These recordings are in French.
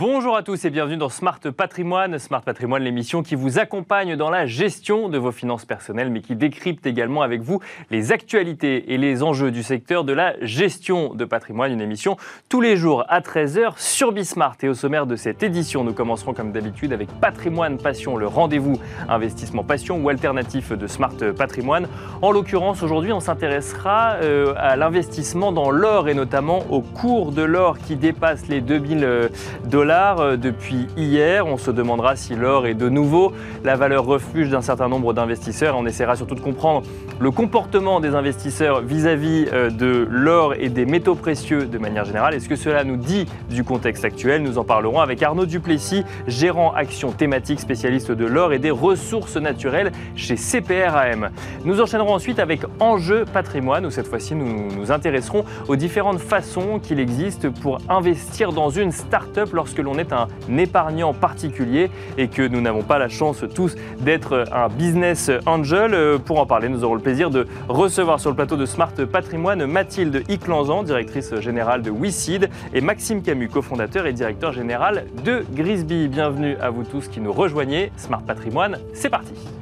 Bonjour à tous et bienvenue dans Smart Patrimoine. Smart Patrimoine, l'émission qui vous accompagne dans la gestion de vos finances personnelles, mais qui décrypte également avec vous les actualités et les enjeux du secteur de la gestion de patrimoine. Une émission tous les jours à 13h sur Bismart. Et au sommaire de cette édition, nous commencerons comme d'habitude avec Patrimoine Passion, le rendez-vous investissement passion ou alternatif de Smart Patrimoine. En l'occurrence, aujourd'hui, on s'intéressera euh, à l'investissement dans l'or et notamment au cours de l'or qui dépasse les 2000 dollars euh, depuis hier. On se demandera si l'or est de nouveau la valeur refuge d'un certain nombre d'investisseurs. On essaiera surtout de comprendre le comportement des investisseurs vis-à-vis euh, de l'or et des métaux précieux de manière générale. Est-ce que cela nous dit du contexte actuel? Nous en parlerons avec Arnaud Duplessis, gérant action thématique spécialiste de l'or et des ressources naturelles chez CPRAM. Nous enchaînerons ensuite avec Enjeu patrimoine où cette fois-ci nous nous intéresserons aux différentes façons qu'il existe pour investir dans une start-up lorsque l'on est un épargnant particulier et que nous n'avons pas la chance tous d'être un business angel. Euh, pour en parler, nous aurons le plaisir de recevoir sur le plateau de Smart Patrimoine Mathilde Iclanzan, directrice générale de WeSeed, et Maxime Camus, cofondateur et directeur général de Grisby. Bienvenue à vous tous qui nous rejoignez. Smart Patrimoine, c'est parti.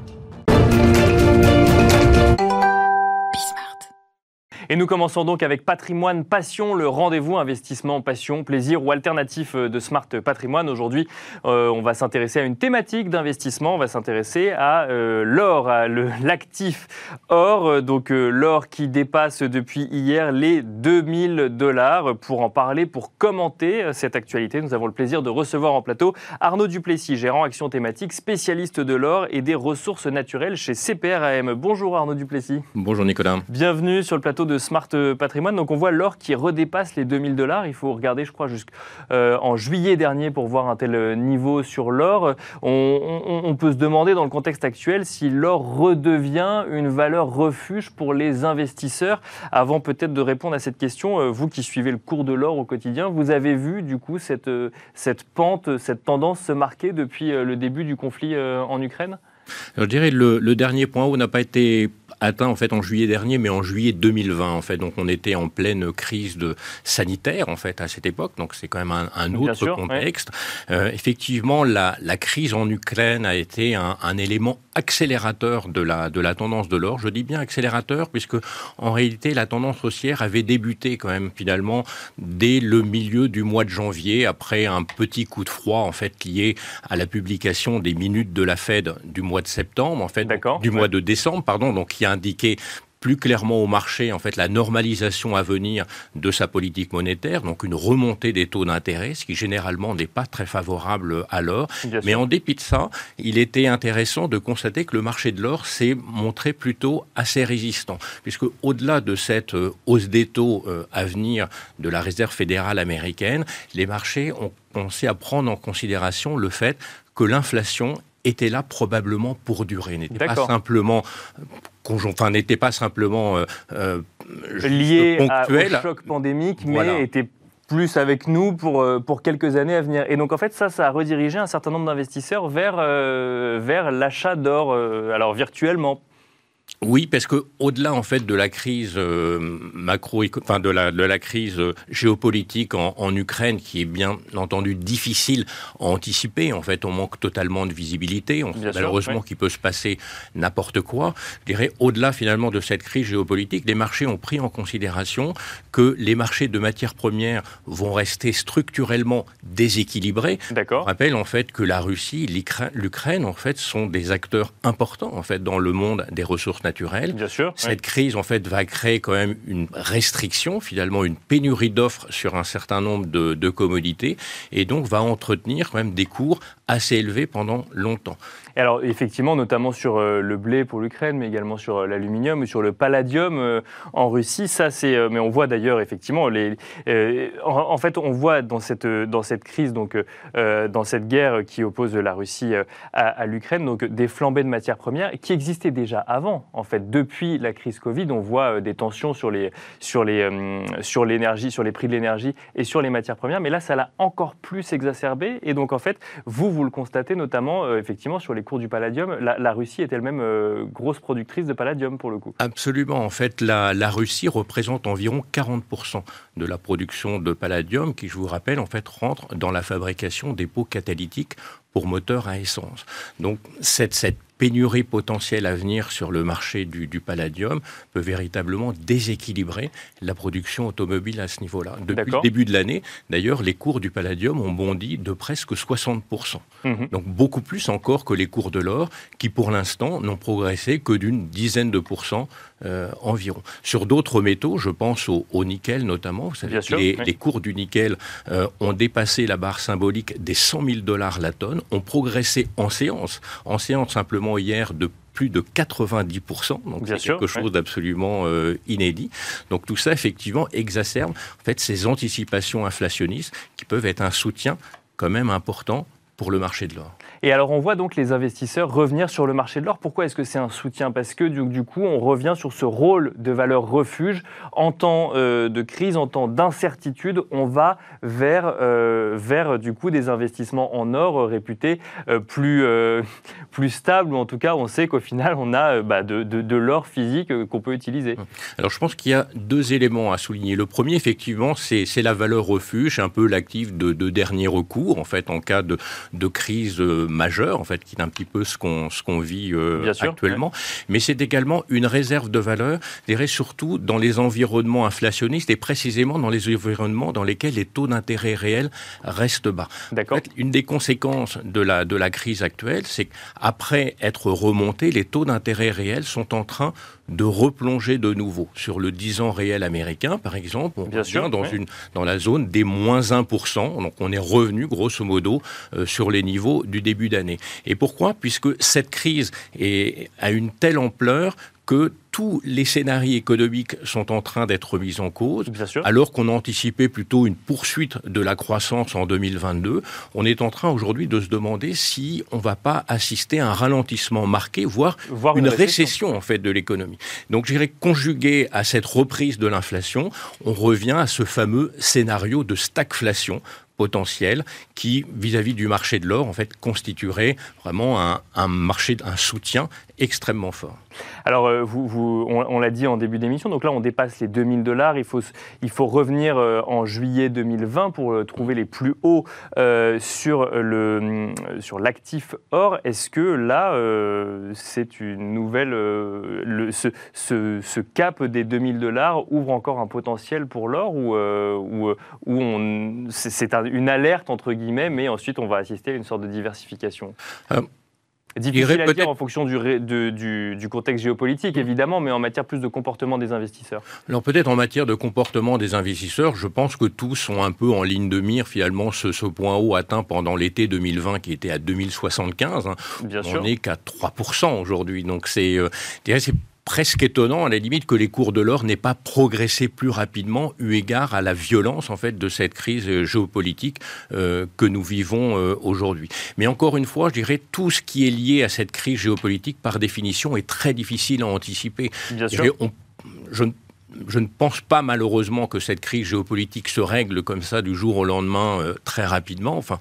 Et nous commençons donc avec Patrimoine Passion, le rendez-vous investissement passion, plaisir ou alternatif euh, de Smart Patrimoine. Aujourd'hui, euh, on va s'intéresser à une thématique d'investissement. On va s'intéresser à euh, l'or, à l'actif or. Donc l'or qui dépasse depuis hier les 2000 dollars. Pour en parler, pour commenter cette actualité, nous avons le plaisir de recevoir en plateau Arnaud Duplessis, gérant action thématique, spécialiste de l'or et des ressources naturelles chez CPRAM. Bonjour Arnaud Duplessis. Bonjour Nicolas. Bienvenue sur le plateau de Smart Patrimoine. Donc on voit l'or qui redépasse les 2000 dollars. Il faut regarder, je crois, jusqu'en euh, juillet dernier pour voir un tel niveau sur l'or. On, peut se demander dans le contexte actuel si l'or redevient une valeur refuge pour les investisseurs. Avant peut-être de répondre à cette question, euh, vous qui suivez le cours de l'or au quotidien, vous avez vu du coup cette, euh, pente, cette tendance se marquer depuis le début du conflit en Ukraine? Je dirais le, le dernier point où n'a pas été atteint en fait en juillet dernier, mais en juillet 2020 en fait. Donc on était en pleine crise de sanitaire en fait à cette époque. Donc c'est quand même un, autre contexte. Euh, effectivement, la, la, crise en Ukraine a été un, un, élément accélérateur de la de la tendance de l'or. Je dis bien accélérateur puisque en réalité la tendance haussière avait débuté quand même finalement dès le milieu du mois de janvier après un petit coup de froid en fait lié à la publication des minutes de la Fed du mois de septembre en fait du mois de décembre pardon donc a indiqué plus clairement au marché en fait la normalisation à venir de sa politique monétaire, donc une remontée des taux d'intérêt, ce qui généralement n'est pas très favorable à l'or. Mais en dépit de ça, il était intéressant de constater que le marché de l'or s'est montré plutôt assez résistant, puisque au-delà de cette euh, hausse des taux euh, à venir de la Réserve fédérale américaine, les marchés ont pensé à prendre en considération le fait que l'inflation était là probablement pour durer, n'était pas simplement enfin n'était pas simplement euh, euh, lié au choc pandémique, mais était plus avec nous pour, euh, pour quelques années à venir. Et donc en fait ça, ça a redirigé un certain nombre d'investisseurs vers, vers l'achat d'or, alors virtuellement oui, parce que au-delà en fait de la crise euh, macro, enfin de la de la crise euh, géopolitique en, en, Ukraine, qui est bien entendu difficile à anticiper. En fait, on manque totalement de visibilité. On sait malheureusement qu'il peut se passer n'importe quoi. Je dirais au-delà finalement de cette crise géopolitique, les marchés ont pris en considération que les marchés de matières premières vont rester structurellement déséquilibrés. D'accord. Rappelle en fait que la Russie, l'Ukraine en fait sont des acteurs importants en fait dans le monde des ressources Bien sûr. Cette crise, en fait, va créer quand même une restriction, finalement, une pénurie d'offres sur un certain nombre de, de commodités, et donc va entretenir quand même des cours assez élevés pendant longtemps alors effectivement, notamment sur euh, le blé pour l'Ukraine, mais également sur euh, l'aluminium ou sur le palladium euh, en Russie. Ça, c'est. mais on voit d'ailleurs effectivement les. en, fait, on voit dans cette dans cette crise, donc dans cette guerre qui oppose la Russie à, l'Ukraine, donc des flambées de matières premières qui existaient déjà avant. En fait, depuis la crise Covid, on voit des tensions sur les sur les sur l'énergie, sur les prix de l'énergie et sur les matières premières. Mais là, ça l'a encore plus exacerbé. Et donc en fait, vous vous le constatez notamment effectivement sur les cours du palladium. La, Russie est elle-même grosse productrice de palladium pour le coup. Absolument. En fait, la, la Russie représente environ 40% de la production de palladium, qui, je vous rappelle, en fait, rentre dans la fabrication des pots catalytiques pour moteurs à essence. Donc cette, cette pénurie potentielle à venir sur le marché du, palladium peut véritablement déséquilibrer la production automobile à ce niveau-là. Depuis le début de l'année, d'ailleurs, les cours du palladium ont bondi de presque 60%. Mhm. Donc beaucoup plus encore que les cours de l'or, qui pour l'instant n'ont progressé que d'une dizaine de pourcents euh, environ. Sur d'autres métaux, je pense au, nickel notamment, vous savez, les, les, cours du nickel euh, ont dépassé la barre symbolique des 100 000 dollars la tonne, ont progressé en séance, en séance simplement hier de plus de 90%, donc c'est quelque chose d'absolument euh, inédit. Donc tout ça, effectivement, exacerbe en fait, ces anticipations inflationnistes qui peuvent être un soutien quand même important pour le marché de l'or. Et alors on voit donc les investisseurs revenir sur le marché de l'or. Pourquoi est-ce que c'est un soutien? Parce que du, coup on revient sur ce rôle de valeur refuge. En temps euh, de crise, en temps d'incertitude, on va vers, euh, vers du coup des investissements en or réputés euh, plus, plus stables. Ou en tout cas on sait qu'au final on a bah, de, de, l'or physique qu'on peut utiliser. Alors je pense qu'il y a deux éléments à souligner. Le premier effectivement c'est la valeur refuge, un peu l'actif de, de dernier recours en fait en cas de crise majeure, en fait, qui est un petit peu ce qu'on ce qu'on vit euh, actuellement. Mais c'est également une réserve de valeur, je dirais surtout dans les environnements inflationnistes et précisément dans les environnements dans lesquels les taux d'intérêt réels restent bas. D'accord. une des conséquences de la de la crise actuelle, c'est qu'après être remontés, les taux d'intérêt réels sont en train de replonger de nouveau sur le 10 ans réel américain, par exemple. On Bien sûr, dans, une, dans la zone des moins 1%. Donc on est revenu, grosso modo, euh, sur les niveaux du début d'année. Et pourquoi? Puisque cette crise est, a une telle ampleur que tous les scénarios économiques sont en train d'être mis en cause, alors qu'on anticipait plutôt une poursuite de la croissance en 2022. On est en train aujourd'hui de se demander si on ne va pas assister à un ralentissement marqué, voire, une, récession. en fait de l'économie. Donc, je dirais conjugué à cette reprise de l'inflation, on revient à ce fameux scénario de stagflation potentiel qui, vis-à-vis du marché de l'or, en fait, constituerait vraiment un, un marché, un soutien extrêmement fort. Alors, euh, on, l'a dit en début d'émission, donc là, on dépasse les 2000 dollars. Il faut, il faut revenir euh, en juillet 2020 pour euh, trouver les plus hauts sur, le, sur l'actif or. Est-ce que là, c'est une nouvelle. Le, ce, cap des 2000 dollars ouvre encore un potentiel pour l'or ou, ou, ou c'est une alerte, entre guillemets, mais ensuite, on va assister à une sorte de diversification Difficile à dire en fonction du, du, du, contexte géopolitique, évidemment, mais en matière plus de comportement des investisseurs. Alors peut-être en matière de comportement des investisseurs, je pense que tous sont un peu en ligne de mire, finalement, ce, ce point haut atteint pendant l'été 2020 qui était à 2075. Hein. Bien On n'est qu'à 3% aujourd'hui. Donc c'est euh, presque étonnant, à la limite, que les cours de l'or n'aient pas progressé plus rapidement, eu égard à la violence, en fait, de cette crise euh, géopolitique euh, que nous vivons euh, aujourd'hui. Mais encore une fois, je dirais, tout ce qui est lié à cette crise géopolitique, par définition, est très difficile à anticiper. Bien sûr. je, je ne pense pas malheureusement que cette crise géopolitique se règle comme ça du jour au lendemain très rapidement. Enfin,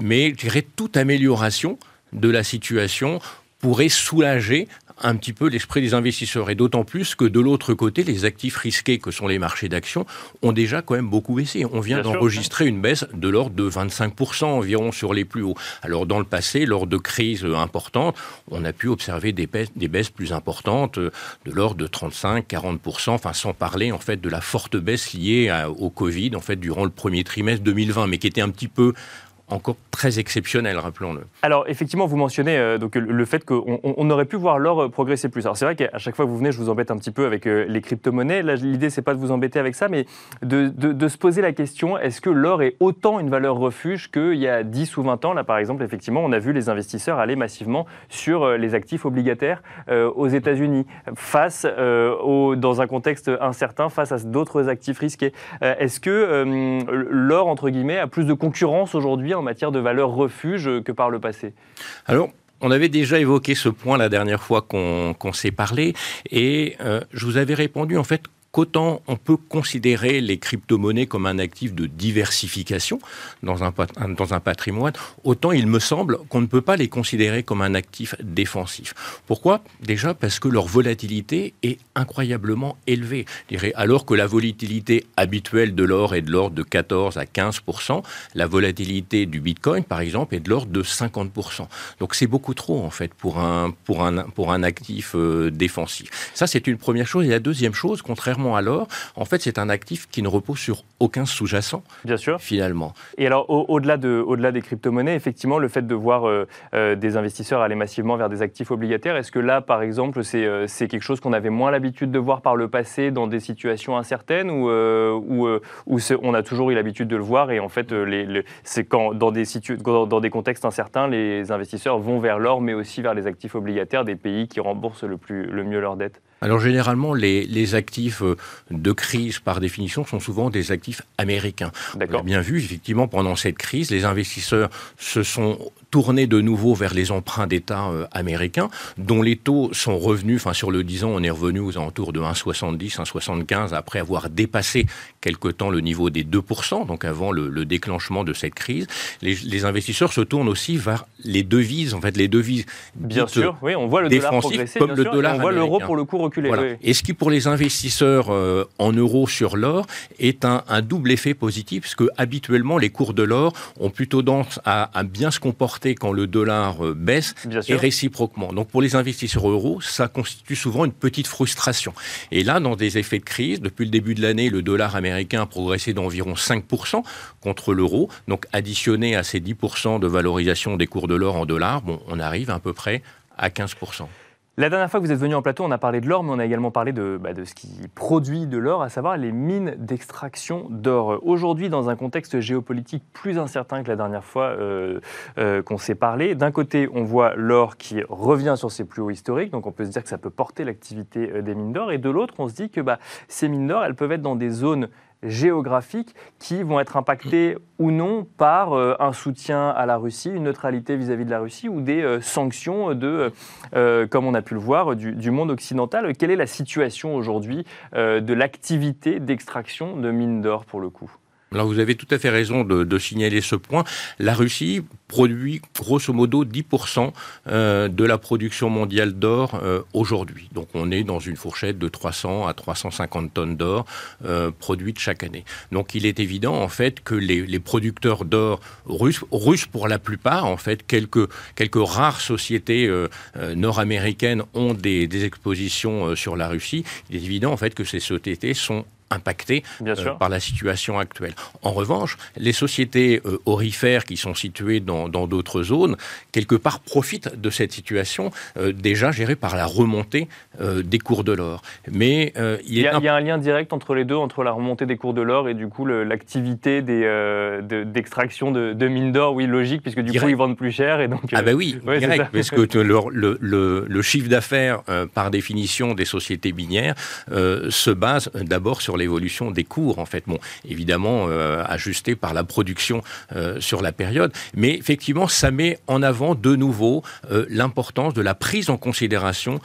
mais je dirais toute amélioration de la situation pourrait soulager un petit peu l'esprit des investisseurs. Et d'autant plus que de l'autre côté, les actifs risqués que sont les marchés d'actions ont déjà quand même beaucoup baissé. On vient d'enregistrer une baisse de l'ordre de 25% environ sur les plus hauts. Alors dans le passé, lors de crises importantes, on a pu observer des baisses, des baisses plus importantes de l'ordre de 35-40%, enfin sans parler en fait de la forte baisse liée au Covid en fait durant le premier trimestre 2020, mais qui était un petit peu encore très exceptionnel, rappelons-le. Alors, effectivement, vous mentionnez euh, donc, le fait qu'on on aurait pu voir l'or euh, progresser plus. Alors, c'est vrai qu'à chaque fois que vous venez, je vous embête un petit peu avec euh, les crypto-monnaies. Là, l'idée, c'est pas de vous embêter avec ça, mais de, de, se poser la question est-ce que l'or est autant une valeur refuge qu'il y a 10 ou 20 ans? Là, par exemple, effectivement, on a vu les investisseurs aller massivement sur les actifs obligataires aux États-Unis, face au, dans un contexte incertain, face à d'autres actifs risqués. est-ce que l'or, entre guillemets, a plus de concurrence aujourd'hui en matière de valeur refuge que par le passé Alors, on avait déjà évoqué ce point la dernière fois qu'on s'est parlé, et euh, je vous avais répondu en fait qu'autant on peut considérer les crypto-monnaies comme un actif de diversification dans un, dans un patrimoine, autant il me semble qu'on ne peut pas les considérer comme un actif défensif. Pourquoi? Déjà parce que leur volatilité est incroyablement élevée. Alors que la volatilité habituelle de l'or est de l'ordre de 14 à 15% la volatilité du Bitcoin, par exemple, est de l'ordre de 50 Donc c'est beaucoup trop, en fait, pour un, pour un, pour un actif euh, défensif. Ça, c'est une première chose. Et la deuxième chose, contrairement à l'or, en fait, c'est un actif qui ne repose sur aucun sous-jacent. Bien sûr. Finalement. Et alors, au-delà de, au -delà des crypto-monnaies, effectivement, le fait de voir euh, euh, des investisseurs aller massivement vers des actifs obligataires, est-ce que là, par exemple, c'est quelque chose qu'on avait moins l'habitude de voir par le passé dans des situations incertaines ou, ou, ou on a toujours eu l'habitude de le voir et en fait, les, c'est quand dans des, dans des contextes incertains, les investisseurs vont vers l'or, mais aussi vers les actifs obligataires des pays qui remboursent le, plus, le mieux leurs dettes alors généralement, les, les, actifs euh, de crise, par définition, sont souvent des actifs américains. On a bien vu, effectivement, pendant cette crise, les investisseurs se sont tournés de nouveau vers les emprunts d'État euh, américains, dont les taux sont revenus, enfin sur le 10 ans, on est revenu aux alentours de 1,70, 1,75, après avoir dépassé quelque temps le niveau des 2%, donc avant le, le déclenchement de cette crise. Les, les, investisseurs se tournent aussi vers les devises, en fait, les devises Bien sûr, oui, on voit le dollar progresser, comme le dollar on voit l'euro pour le et ce qui, pour les investisseurs euh, en euros sur l'or, est un, double effet positif, parce que habituellement, les cours de l'or ont plutôt tendance à, bien se comporter quand le dollar euh, baisse, et réciproquement. Donc, pour les investisseurs euros, ça constitue souvent une petite frustration. Et là, dans des effets de crise, depuis le début de l'année, le dollar américain a progressé d'environ 5% contre l'euro. Donc, additionné à ces 10% de valorisation des cours de l'or en dollars, bon, on arrive à peu près à 15%. La dernière fois que vous êtes venu en plateau, on a parlé de l'or, mais on a également parlé de, bah, de ce qui produit de l'or, à savoir les mines d'extraction d'or. Aujourd'hui, dans un contexte géopolitique plus incertain que la dernière fois euh, euh, qu'on s'est parlé, d'un côté, on voit l'or qui revient sur ses plus hauts historiques, donc on peut se dire que ça peut porter l'activité euh, des mines d'or, et de l'autre, on se dit que bah, ces mines d'or, elles peuvent être dans des zones géographiques qui vont être impactés ou non par euh, un soutien à la Russie, une neutralité vis-à-vis de la Russie ou des euh, sanctions euh, comme on a pu le voir, du, monde occidental. Quelle est la situation aujourd'hui de l'activité d'extraction de mines d'or pour le coup? Là, vous avez tout à fait raison de, signaler ce point. La Russie produit grosso modo 10% euh, de la production mondiale d'or euh, aujourd'hui. Donc on est dans une fourchette de 300 à 350 tonnes d'or euh, produites chaque année. Donc il est évident en fait que les, producteurs d'or russes, russes pour la plupart, en fait, quelques, quelques rares sociétés nord-américaines ont des, des expositions sur la Russie. Il est évident en fait que ces sociétés sont impactés euh, par la situation actuelle. En revanche, les sociétés euh, orifères qui sont situées dans d'autres zones, quelque part, profitent de cette situation euh, déjà gérée par la remontée des cours de l'or. Mais il, y a, un... lien direct entre les deux, entre la remontée des cours de l'or et du coup l'activité d'extraction de, de, mines d'or. Oui, logique, puisque du coup ils vendent plus cher et donc. ah ben oui, direct, parce que le, le, le chiffre d'affaires, par définition, des sociétés minières se base d'abord sur l'évolution des cours, en fait. Bon, évidemment, euh, ajusté par la production euh, sur la période, mais effectivement, ça met en avant de nouveau euh, l'importance de la prise en considération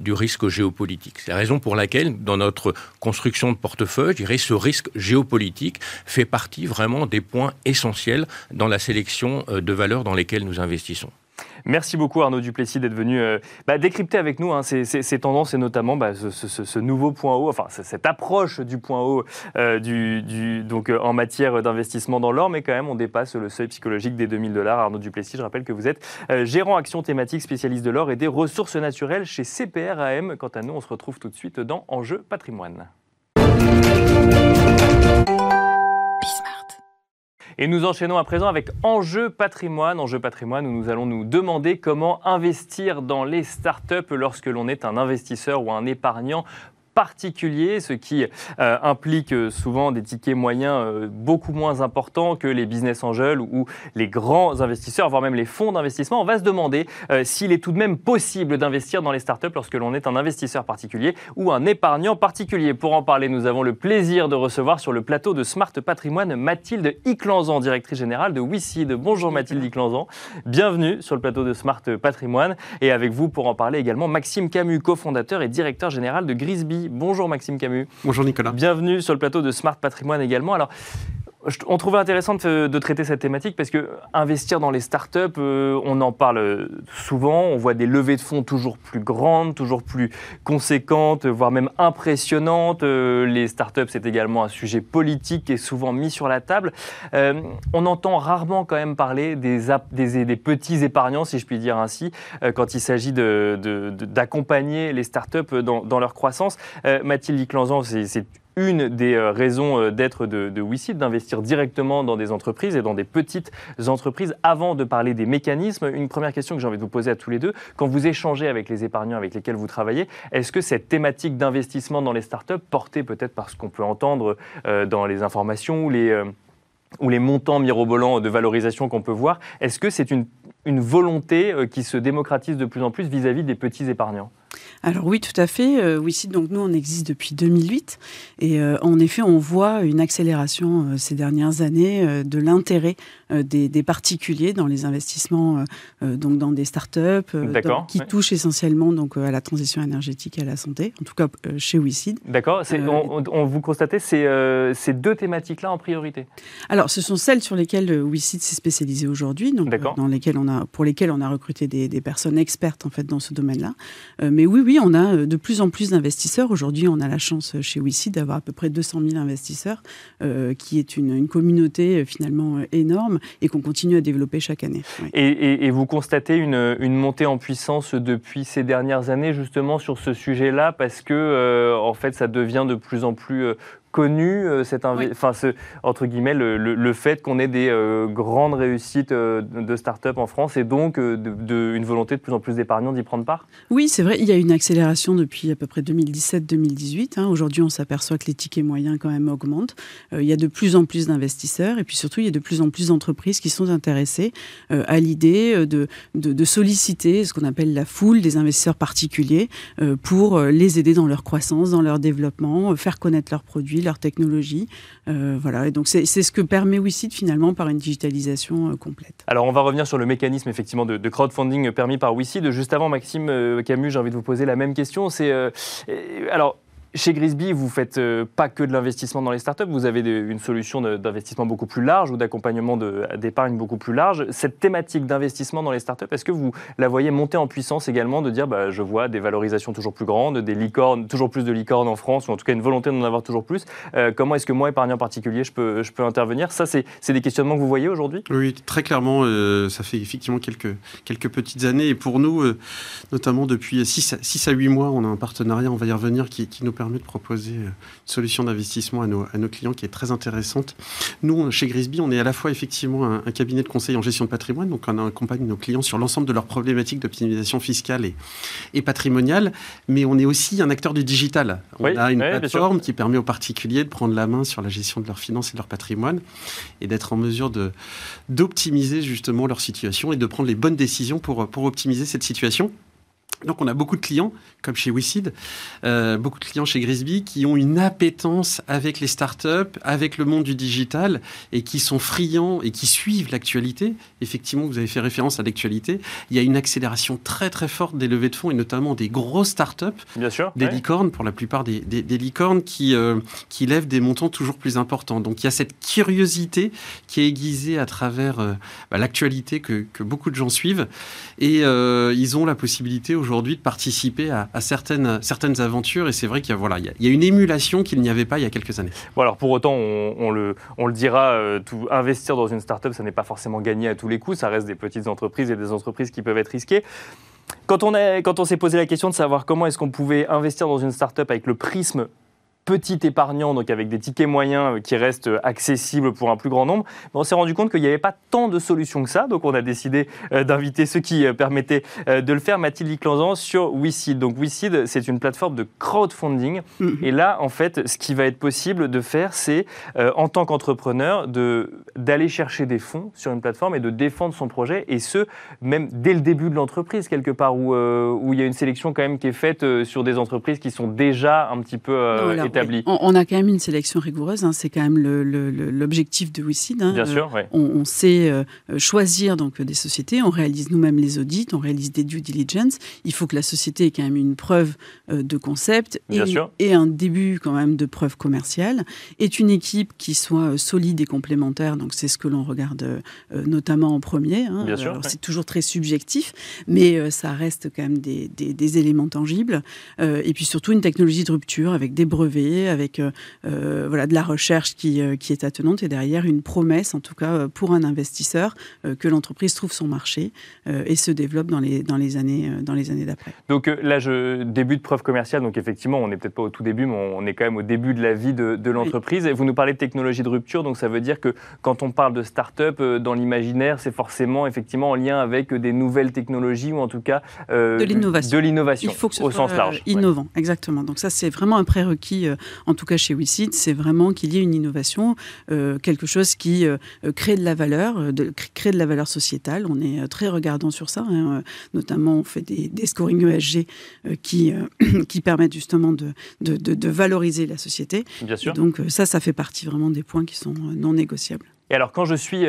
du risque géopolitique. C'est la raison pour laquelle, dans notre construction de portefeuille, je dirais, ce risque géopolitique fait partie vraiment des points essentiels dans la sélection de valeurs dans lesquelles nous investissons. Merci beaucoup Arnaud Duplessis d'être venu euh, bah, décrypter avec nous hein, ces, tendances et notamment bah, ce, nouveau point haut, enfin cette approche du point haut euh, donc, euh, en matière d'investissement dans l'or, mais quand même on dépasse le seuil psychologique des 2000 dollars. Arnaud Duplessis, je rappelle que vous êtes gérant action thématique spécialiste de l'or et des ressources naturelles chez CPRAM. Quant à nous, on se retrouve tout de suite dans Enjeu patrimoine. Et nous enchaînons à présent avec Enjeu patrimoine. Enjeu patrimoine où nous allons nous demander comment investir dans les startups lorsque l'on est un investisseur ou un épargnant particulier, ce qui euh, implique euh, souvent des tickets moyens euh, beaucoup moins importants que les business angels ou les grands investisseurs, voire même les fonds d'investissement. On va se demander s'il est tout de même possible d'investir dans les startups lorsque l'on est un investisseur particulier ou un épargnant particulier. Pour en parler, nous avons le plaisir de recevoir sur le plateau de Smart Patrimoine Mathilde Iclanzan, directrice générale de WICID. Bonjour Mathilde Iclanzan, bienvenue sur le plateau de Smart Patrimoine et avec vous pour en parler également Maxime Camus, cofondateur et directeur général de Grisby. Bonjour Maxime Camus. Bonjour Nicolas. Bienvenue sur le plateau de Smart Patrimoine également. Alors, on trouvait intéressant de, traiter cette thématique parce que investir dans les startups, euh, on en parle souvent. On voit des levées de fonds toujours plus grandes, toujours plus conséquentes, voire même impressionnantes. Euh, les startups, c'est également un sujet politique qui est souvent mis sur la table. Euh, on entend rarement quand même parler des, petits épargnants, si je puis dire ainsi, quand il s'agit d'accompagner les startups dans, dans leur croissance. Mathilde Liclanzan, c'est une des euh, raisons euh, d'être de, de d'investir directement dans des entreprises et dans des petites entreprises. Avant de parler des mécanismes, une première question que j'ai envie de vous poser à tous les deux. Quand vous échangez avec les épargnants avec lesquels vous travaillez, est-ce que cette thématique d'investissement dans les startups, portée peut-être par ce qu'on peut entendre euh, dans les informations ou les, ou les montants mirobolants de valorisation qu'on peut voir, est-ce que c'est une, une volonté qui se démocratise de plus en plus vis à -vis des petits épargnants? Alors oui, tout à fait. Euh, donc nous, on existe depuis 2008. Et euh, en effet, on voit une accélération euh, ces dernières années de l'intérêt des, particuliers dans les investissements, donc dans des startups, qui touchent essentiellement donc, à la transition énergétique et à la santé, en tout cas chez WICID. D'accord. On, vous constatez ces, ces deux thématiques-là en priorité Alors, ce sont celles sur lesquelles WICID s'est spécialisé aujourd'hui, donc dans lesquelles on a, pour lesquelles on a recruté des, des personnes expertes en fait dans ce domaine-là. mais oui, oui, on a de plus en plus d'investisseurs. Aujourd'hui, on a la chance chez WICID d'avoir à peu près 200 000 investisseurs, euh, qui est une, communauté euh, finalement euh, et qu'on continue à développer chaque année. Et, vous constatez une, montée en puissance depuis ces dernières années justement sur ce sujet-là parce que en fait ça devient de plus en plus connu, euh, cette ce, entre guillemets, le, fait qu'on ait des euh, grandes réussites euh, de start-up en France et donc de, une volonté de plus en plus d'épargnants d'y prendre part? Oui, c'est vrai, il y a une accélération depuis à peu près 2017-2018. Hein. Aujourd'hui, on s'aperçoit que les tickets moyens quand même augmentent. il y a de plus en plus d'investisseurs et puis surtout, il y a de plus en plus d'entreprises qui sont intéressées à l'idée de, de, solliciter ce qu'on appelle la foule des investisseurs particuliers pour les aider dans leur croissance, dans leur développement, faire connaître leurs produits, leur technologie. Euh, voilà, et donc c'est ce que permet WICID finalement par une digitalisation euh, complète. Alors on va revenir sur le mécanisme effectivement de, crowdfunding permis par WICID. Juste avant, Maxime euh, Camus, j'ai envie de vous poser la même question. C'est alors chez Grisby, vous ne faites euh, pas que de l'investissement dans les startups, vous avez une solution d'investissement beaucoup plus large ou d'accompagnement d'épargne beaucoup plus large. Cette thématique d'investissement dans les startups, est-ce que vous la voyez monter en puissance également, de dire bah, je vois des valorisations toujours plus grandes, des licornes, toujours plus de licornes en France, ou en tout cas une volonté d'en avoir toujours plus euh, Comment est-ce que moi, épargnant particulier, je peux, intervenir? Ça, c'est des questionnements que vous voyez aujourd'hui? Oui, très clairement. Euh, ça fait effectivement quelques, petites années. Et pour nous, notamment depuis 6 à, 8 mois, on a un partenariat, on va y revenir, qui nous permet permet de proposer euh, une solution d'investissement à nos, à nos, clients qui est très intéressante. Nous, chez Grisby, on est à la fois effectivement un, cabinet de conseil en gestion de patrimoine, donc on accompagne nos clients sur l'ensemble de leurs problématiques d'optimisation fiscale et, et, patrimoniale, mais on est aussi un acteur du digital. On a une plateforme qui permet aux particuliers de prendre la main sur la gestion de leurs finances et de leur patrimoine et d'être en mesure d'optimiser justement leur situation et de prendre les bonnes décisions pour, pour optimiser cette situation. Donc on a beaucoup de clients, comme chez WeSeed, euh, beaucoup de clients chez Grisby qui ont une appétence avec les startups, avec le monde du digital et qui sont friands et qui suivent l'actualité. Effectivement, vous avez fait référence à l'actualité. Il y a une accélération très très forte des levées de fonds et notamment des grosses startups, Bien sûr, des licornes pour la plupart des, des, licornes qui, euh, qui lèvent des montants toujours plus importants. Donc il y a cette curiosité qui est aiguisée à travers euh, bah, l'actualité que, que, beaucoup de gens suivent et ils ont la possibilité aujourd'hui aujourd'hui de participer à, certaines, aventures. Et c'est vrai qu'il y, a, y a une émulation qu'il n'y avait pas il y a quelques années. Alors pour autant, on, le, dira, euh, tout, investir dans une start-up, ça n'est pas forcément gagné à tous les coups. Ça reste des petites entreprises et des entreprises qui peuvent être risquées. Quand on, quand on s'est posé la question de savoir comment est-ce qu'on pouvait investir dans une start-up avec le prisme petit épargnant, donc avec des tickets moyens euh, qui restent euh, accessibles pour un plus grand nombre, on s'est rendu compte qu'il n'y avait pas tant de solutions que ça. Donc on a décidé euh, d'inviter ceux qui permettaient de le faire, Mathilde Clanzan sur WeSeed. Donc WeSeed, c'est une plateforme de crowdfunding. Mm-hmm. Et là, en fait, ce qui va être possible de faire, c'est en tant qu'entrepreneur d'aller chercher des fonds sur une plateforme et de défendre son projet. Et ce, même dès le début de l'entreprise, quelque part, où, où il y a une sélection quand même qui est faite sur des entreprises qui sont déjà un petit peu établi. On, a quand même une sélection rigoureuse, hein. c'est quand même l'objectif de WICID. Hein. Bien sûr, on, on, sait choisir donc des sociétés, on réalise nous-mêmes les audits, on réalise des due diligence. Il faut que la société ait quand même une preuve de concept et, et, un début quand même de preuve commerciale, est une équipe qui soit solide et complémentaire, donc c'est ce que l'on regarde notamment en premier. Hein. C'est toujours très subjectif, mais ça reste quand même des, des éléments tangibles. et puis surtout une technologie de rupture avec des brevets, avec euh, euh, voilà, de la recherche qui, euh, qui, est attenante et derrière une promesse, en tout cas pour un investisseur, que l'entreprise trouve son marché et se développe dans les, dans les années, dans les années d'après. Donc là, je, début de preuve commerciale, donc effectivement, on n'est peut-être pas au tout début, mais on est quand même au début de la vie de, de l'entreprise. Et vous nous parlez de technologie de rupture, donc ça veut dire que quand on parle de start-up dans l'imaginaire, c'est forcément effectivement en lien avec des nouvelles technologies ou en tout cas de l'innovation. De l'innovation au sens large. Innovant, exactement. Donc ça, c'est vraiment un prérequis, en tout cas chez WeSeed, c'est vraiment qu'il y ait une innovation, euh, quelque chose qui euh, crée de la valeur, de, crée de la valeur sociétale. On est très regardant sur ça. Hein. Notamment, on fait des, scoring ESG qui, qui permettent justement de, de, de, valoriser la société. Bien sûr. donc ça, ça fait partie vraiment des points qui sont non négociables. Et alors, quand je suis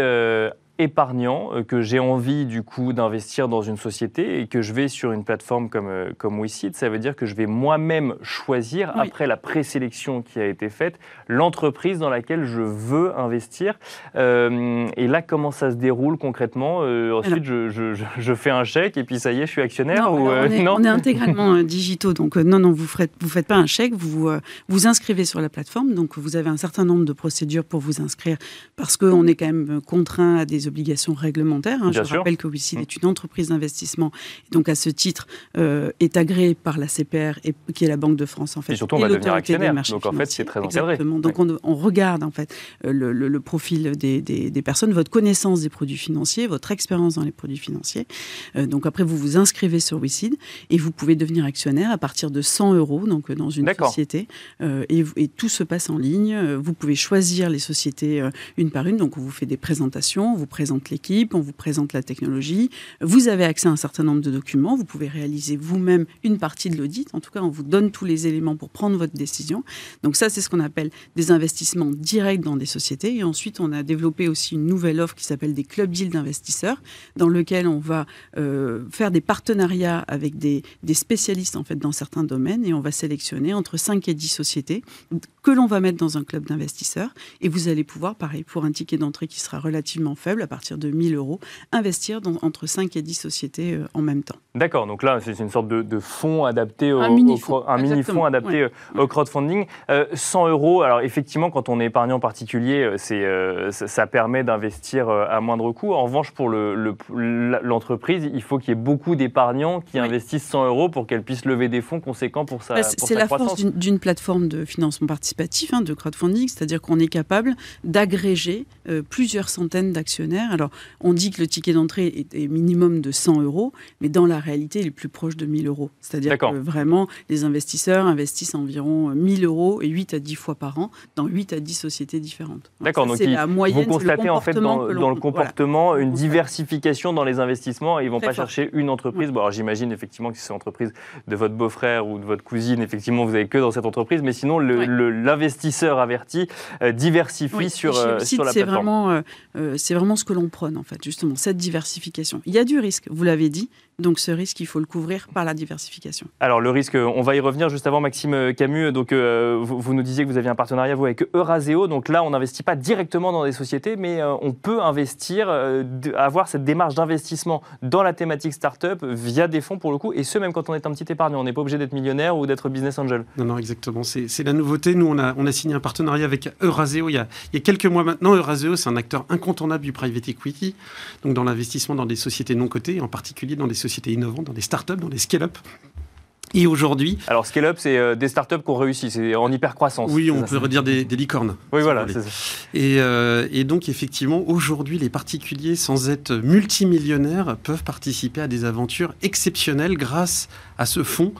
épargnant, euh, que j'ai envie du coup d'investir dans une société et que je vais sur une plateforme comme, euh, comme WeSeed, ça veut dire que je vais moi-même choisir, après la présélection qui a été faite, l'entreprise dans laquelle je veux investir. Euh, et là, comment ça se déroule concrètement? Ensuite, je, je, je, fais un chèque et puis ça y est, je suis actionnaire non, ou, on, est, on, est, intégralement digitaux, donc non, non, vous ne faites, vous faites pas un chèque, vous vous inscrivez sur la plateforme, donc vous avez un certain nombre de procédures pour vous inscrire parce qu'on est quand même contraint à des obligations réglementaires. Hein. Je rappelle que WICID est une entreprise d'investissement, donc à ce titre euh, est agréée par la CPR, et, qui est la Banque de France en fait. Et surtout, on va devenir actionnaire. Donc en fait, c'est très encadré. Exactement. Donc on, regarde en fait euh, le, profil des, des, personnes, votre connaissance des produits financiers, votre expérience dans les produits financiers. Euh, donc après, vous vous inscrivez sur WICID et vous pouvez devenir actionnaire à partir de 100 euros donc dans une société. Et, et, tout se passe en ligne. Vous pouvez choisir les sociétés une par une. Donc on vous fait des présentations, vous présente l'équipe, on vous présente la technologie. Vous avez accès à un certain nombre de documents. Vous pouvez réaliser vous-même une partie de l'audit. En tout cas, on vous donne tous les éléments pour prendre votre décision. Donc ça, c'est ce qu'on appelle des investissements directs dans des sociétés. Et ensuite, on a développé aussi une nouvelle offre qui s'appelle des clubs deals d'investisseurs, dans lequel on va euh, faire des partenariats avec des, des, spécialistes en fait dans certains domaines et on va sélectionner entre 5 et 10 sociétés que l'on va mettre dans un club d'investisseurs. Et vous allez pouvoir, pareil, pour un ticket d'entrée qui sera relativement faible, à partir de 1000 euros, investir dans entre 5 et 10 sociétés euh, en même temps. D'accord, donc là, c'est une sorte de, fonds adapté au, un mini-fonds mini adapté euh, au crowdfunding. 100 euh, euros, alors effectivement, quand on est épargnant particulier, c'est, ça permet d'investir à moindre coût. En revanche, pour l'entreprise, le, il faut qu'il y ait beaucoup d'épargnants qui investissent 100 euros pour qu'elle puisse lever des fonds conséquents pour sa, bah, C'est la force d'une plateforme de financement participatif, hein, de crowdfunding, c'est-à-dire qu'on est capable d'agréger plusieurs centaines d'actionnaires alors, on dit que le ticket d'entrée est, minimum de 100 euros, mais dans la réalité, il est plus proche de 1000 euros. C'est-à-dire que vraiment, les investisseurs investissent environ 1000 euros et 8 à 10 fois par an dans 8 à 10 sociétés différentes. D'accord, donc la moyenne, vous constatez en fait dans, le comportement une diversification dans les investissements. ils ne vont pas chercher une entreprise. Bon, alors j'imagine effectivement que c'est l'entreprise de votre beau-frère ou de votre cousine, effectivement, vous n'avez que dans cette entreprise, mais sinon, l'investisseur averti euh, diversifie sur, euh, sur la plateforme. Vraiment, euh, c'est vraiment ce que l'on prône, en fait, justement, cette diversification. Il y a du risque, vous l'avez dit, donc ce risque, il faut le couvrir par la diversification. Alors le risque, on va y revenir juste avant, Maxime Camus. Donc euh, vous, nous disiez que vous aviez un partenariat vous, avec Euraseo. Donc là, on n'investit pas directement dans des sociétés, mais euh, on peut investir, euh, avoir cette démarche d'investissement dans la thématique startup via des fonds pour le coup, et ce même quand on est un petit épargnant. On n'est pas obligé d'être millionnaire ou d'être business angel. Non, non, exactement. C'est la nouveauté. Nous, on a, on a signé un partenariat avec Euraseo il y a, il y a quelques mois maintenant. Euraseo, c'est un acteur incontournable du private equity, donc dans l'investissement dans des sociétés non cotées, en particulier dans des sociétés innovantes, dans des startups, dans des scale-up. Et aujourd'hui. Alors, scale-up, c'est euh, des startups qui ont réussi, c'est en hyper-croissance. Oui, on peut dire des, licornes. Oui, voilà. Et, euh, et, donc, effectivement, aujourd'hui, les particuliers, sans être multimillionnaires, peuvent participer à des aventures exceptionnelles grâce à ce fonds.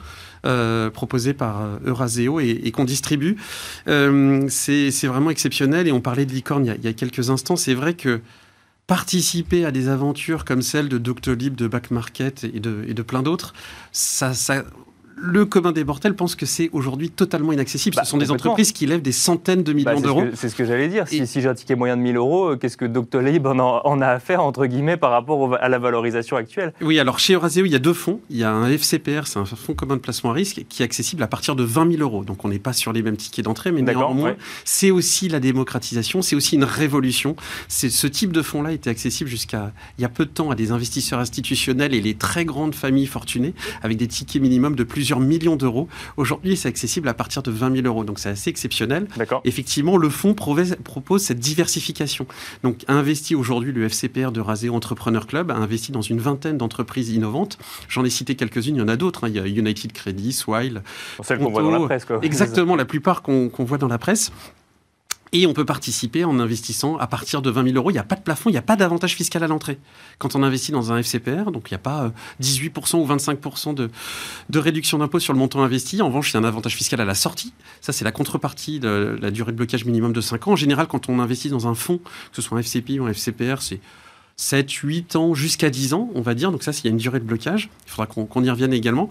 Euh, proposé par Euraseo et, qu'on distribue. c'est vraiment exceptionnel et on parlait de licorne il y a, il y a quelques instants. C'est vrai que participer à des aventures comme celle de Doctolib, de Back Market et de, et de plein d'autres, ça, ça, le commun des mortels pense que c'est aujourd'hui totalement inaccessible. ce bah, sont des entreprises qui lèvent des centaines de millions bah, d'euros. C'est ce que, j'allais dire. Si, j'ai un ticket moyen de 1000 euros, euh, qu'est-ce que Doctolib en, en, a à faire, entre guillemets, par rapport à la valorisation actuelle? Oui, alors chez Euraseo, il y a deux fonds. Il y a un FCPR, c'est un fonds commun de placement à risque, qui est accessible à partir de 20 000 euros. Donc on n'est pas sur les mêmes tickets d'entrée, mais néanmoins, c'est aussi la démocratisation, c'est aussi une révolution. Ce type de fonds-là était accessible jusqu'à il y a peu de temps à des investisseurs institutionnels et les très grandes familles fortunées, avec des tickets minimum de plusieurs millions d'euros. Aujourd'hui, c'est accessible à partir de 20 000 euros. Donc c'est assez exceptionnel. Effectivement, le fonds propose cette diversification. Donc investi aujourd'hui, le FCPR de Raseo Entrepreneur Club a investi dans une vingtaine d'entreprises innovantes. J'en ai cité quelques-unes, il y en a d'autres. Hein. Il y a United Credit, Swile. Celles qu'on voit dans la presse. Exactement, la plupart qu'on voit dans la presse. Et on peut participer en investissant à partir de 20 000 euros. Il n'y a pas de plafond, il n'y a pas d'avantage fiscal à l'entrée. Quand on investit dans un FCPR, donc il n'y a pas 18% euh, ou 25% de, de réduction d'impôt sur le montant investi. En revanche, il y a un avantage fiscal à la sortie. Ça, c'est la contrepartie de la durée de blocage minimum de 5 ans. En général, quand on investit dans un fonds, que ce soit un FCPI ou un FCPR, c'est 7, 8 ans, jusqu'à 10 ans, on va dire. Donc ça, s'il y a une durée de blocage, il faudra qu'on y revienne également.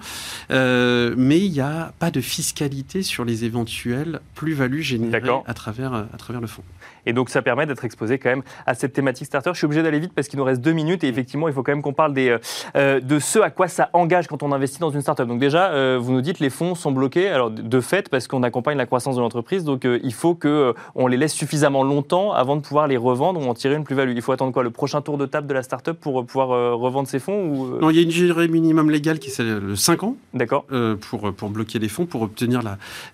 Euh, mais il n'y a pas de fiscalité sur les éventuelles plus-values générées à travers, à travers le fonds. Et donc, ça permet d'être exposé quand même à cette thématique starter. Je suis obligé d'aller vite parce qu'il nous reste deux minutes et effectivement, il faut quand même qu'on parle des, euh, euh, de ce à quoi ça engage quand on investit dans une startup. Donc déjà, euh, vous nous dites les fonds sont bloqués. Alors de fait, parce qu'on accompagne la croissance de l'entreprise, donc il faut que on les laisse suffisamment longtemps avant de pouvoir les revendre ou en tirer une plus-value. Il faut attendre quoi Le prochain tour de table de la startup pour pouvoir revendre ces fonds ou... Non, il y a une durée minimum légale qui est le 5 ans. D'accord. pour, pour bloquer les fonds, pour obtenir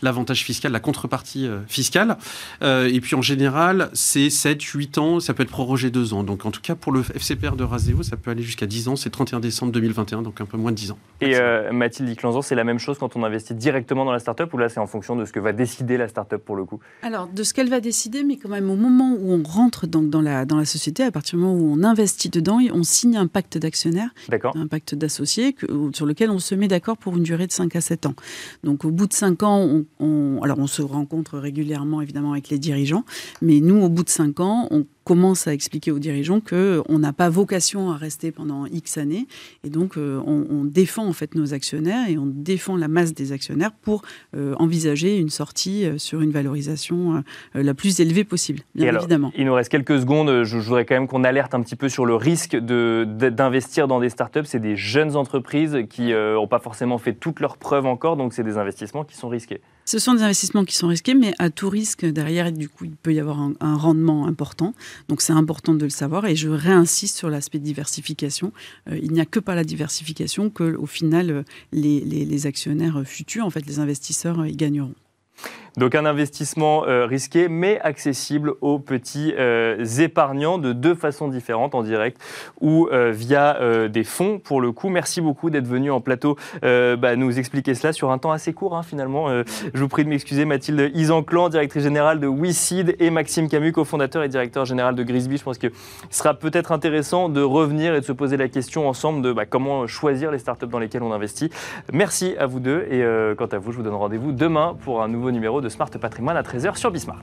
l'avantage fiscal, la contrepartie fiscale. et puis en général, c'est 7, 8 ans, ça peut être prorogé 2 ans. Donc en tout cas, pour le FCPR de Raseo, ça peut aller jusqu'à 10 ans. C'est 31 décembre 2021, donc un peu moins de 10 ans. Et euh, Mathilde Clanzan, c'est la même chose quand on investit directement dans la startup ou là, c'est en fonction de ce que va décider la startup pour le coup? Alors, de ce qu'elle va décider, mais quand même au moment où on rentre donc dans, la, dans la société, à partir du moment où on investit dedans, on signe un pacte d'actionnaires, un pacte d'associés sur lequel on se met d'accord pour une durée de 5 à 7 ans. Donc au bout de 5 ans, on, on, alors on se rencontre régulièrement évidemment avec les dirigeants, mais nous, au bout de 5 ans, on commence à expliquer aux dirigeants qu'on n'a pas vocation à rester pendant X années. Et donc, euh, on, défend en fait nos actionnaires et on défend la masse des actionnaires pour euh, envisager une sortie euh, sur une valorisation la plus élevée possible, bien évidemment. Il nous reste quelques secondes. Je, voudrais quand même qu'on alerte un petit peu sur le risque d'investir dans des startups. C'est des jeunes entreprises qui n'ont pas forcément fait toutes leurs preuves encore, donc c'est des investissements qui sont risqués. Ce sont des investissements qui sont risqués, mais à tout risque derrière, du coup, il peut y avoir un, rendement important. Donc c'est important de le savoir. Et je réinsiste sur l'aspect diversification. Euh, il n'y a que par la diversification que, au final, euh, les, les, actionnaires futurs, en fait, les investisseurs, y gagneront. Donc un investissement euh, risqué mais accessible aux petits euh, épargnants de deux façons différentes, en direct ou euh, via des fonds pour le coup. Merci beaucoup d'être venu en plateau bah, nous expliquer cela sur un temps assez court hein, finalement. je vous prie de m'excuser Mathilde Isanclan, directrice générale de WeSeed et Maxime Camus, cofondateur et directeur général de Grisby. Je pense qu'il sera peut-être intéressant de revenir et de se poser la question ensemble de bah, comment choisir les startups dans lesquelles on investit. Merci à vous deux et quant à vous, je vous donne rendez-vous demain pour un nouveau numéro de Smart Patrimoine à 13h sur Bismart.